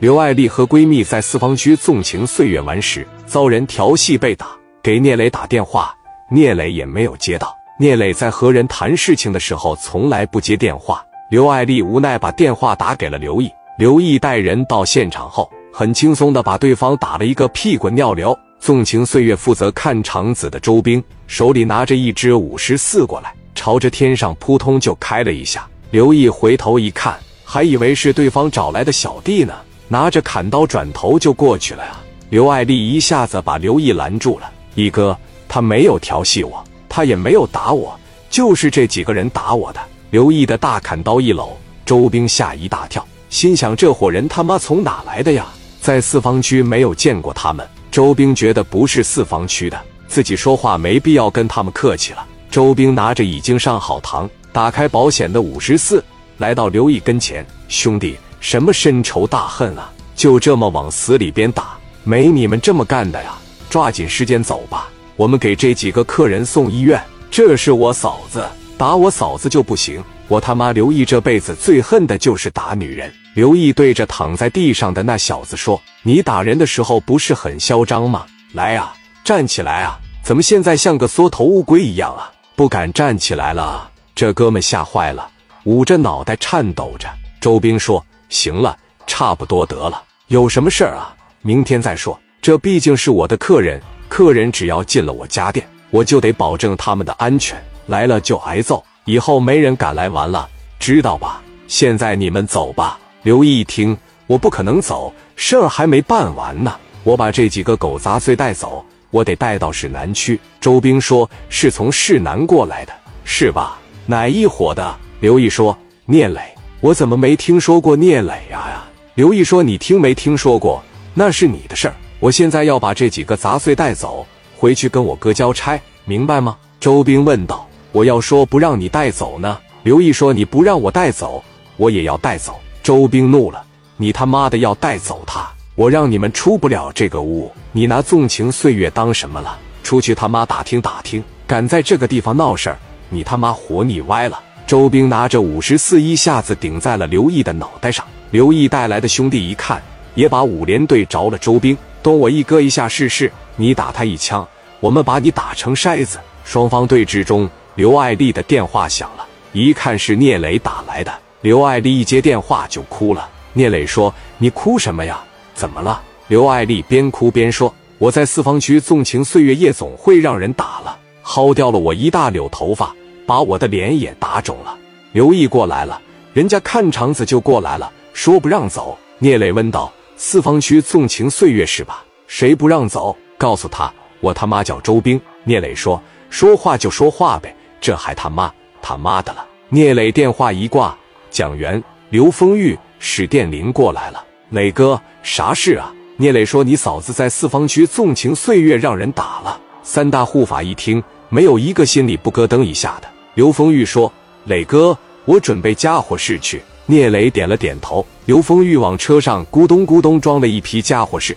刘爱丽和闺蜜在四方区纵情岁月玩时，遭人调戏被打，给聂磊打电话，聂磊也没有接到。聂磊在和人谈事情的时候从来不接电话。刘爱丽无奈把电话打给了刘毅，刘毅带人到现场后，很轻松的把对方打了一个屁滚尿流。纵情岁月负责看场子的周兵手里拿着一支五十四过来。朝着天上扑通就开了一下，刘毅回头一看，还以为是对方找来的小弟呢，拿着砍刀转头就过去了呀。刘爱丽一下子把刘毅拦住了：“毅哥，他没有调戏我，他也没有打我，就是这几个人打我的。”刘毅的大砍刀一搂，周兵吓一大跳，心想：这伙人他妈从哪来的呀？在四方区没有见过他们。周兵觉得不是四方区的，自己说话没必要跟他们客气了。周兵拿着已经上好膛、打开保险的五十四，来到刘毅跟前：“兄弟，什么深仇大恨啊？就这么往死里边打？没你们这么干的呀！抓紧时间走吧，我们给这几个客人送医院。这是我嫂子，打我嫂子就不行。我他妈刘毅这辈子最恨的就是打女人。”刘毅对着躺在地上的那小子说：“你打人的时候不是很嚣张吗？来呀，站起来啊！怎么现在像个缩头乌龟一样啊？”不敢站起来了，这哥们吓坏了，捂着脑袋颤抖着。周兵说：“行了，差不多得了，有什么事儿啊？明天再说。这毕竟是我的客人，客人只要进了我家店，我就得保证他们的安全，来了就挨揍，以后没人敢来玩了，知道吧？现在你们走吧。”刘毅一听，我不可能走，事儿还没办完呢，我把这几个狗杂碎带走。我得带到市南区。周兵说：“是从市南过来的，是吧？哪一伙的？”刘毅说：“聂磊。”我怎么没听说过聂磊呀？呀！刘毅说：“你听没听说过？那是你的事儿。我现在要把这几个杂碎带走，回去跟我哥交差，明白吗？”周兵问道：“我要说不让你带走呢？”刘毅说：“你不让我带走，我也要带走。”周兵怒了：“你他妈的要带走他！”我让你们出不了这个屋，你拿纵情岁月当什么了？出去他妈打听打听！敢在这个地方闹事儿，你他妈活腻歪了！周兵拿着五十四一下子顶在了刘毅的脑袋上。刘毅带来的兄弟一看，也把五连队着了周兵。动我一哥一下试试，你打他一枪，我们把你打成筛子。双方对峙中，刘爱丽的电话响了，一看是聂磊打来的。刘爱丽一接电话就哭了。聂磊说：“你哭什么呀？”怎么了？刘爱丽边哭边说：“我在四方区纵情岁月夜总会让人打了，薅掉了我一大绺头发，把我的脸也打肿了。”刘毅过来了，人家看场子就过来了，说不让走。聂磊问道：“四方区纵情岁月是吧？谁不让走？告诉他，我他妈叫周兵。”聂磊说：“说话就说话呗，这还他妈他妈的了。”聂磊电话一挂，蒋元、刘丰玉、史殿林过来了。磊哥，啥事啊？聂磊说：“你嫂子在四方区纵情岁月，让人打了。”三大护法一听，没有一个心里不咯噔一下的。刘丰玉说：“磊哥，我准备家伙事去。”聂磊点了点头。刘丰玉往车上咕咚咕咚装了一批家伙事。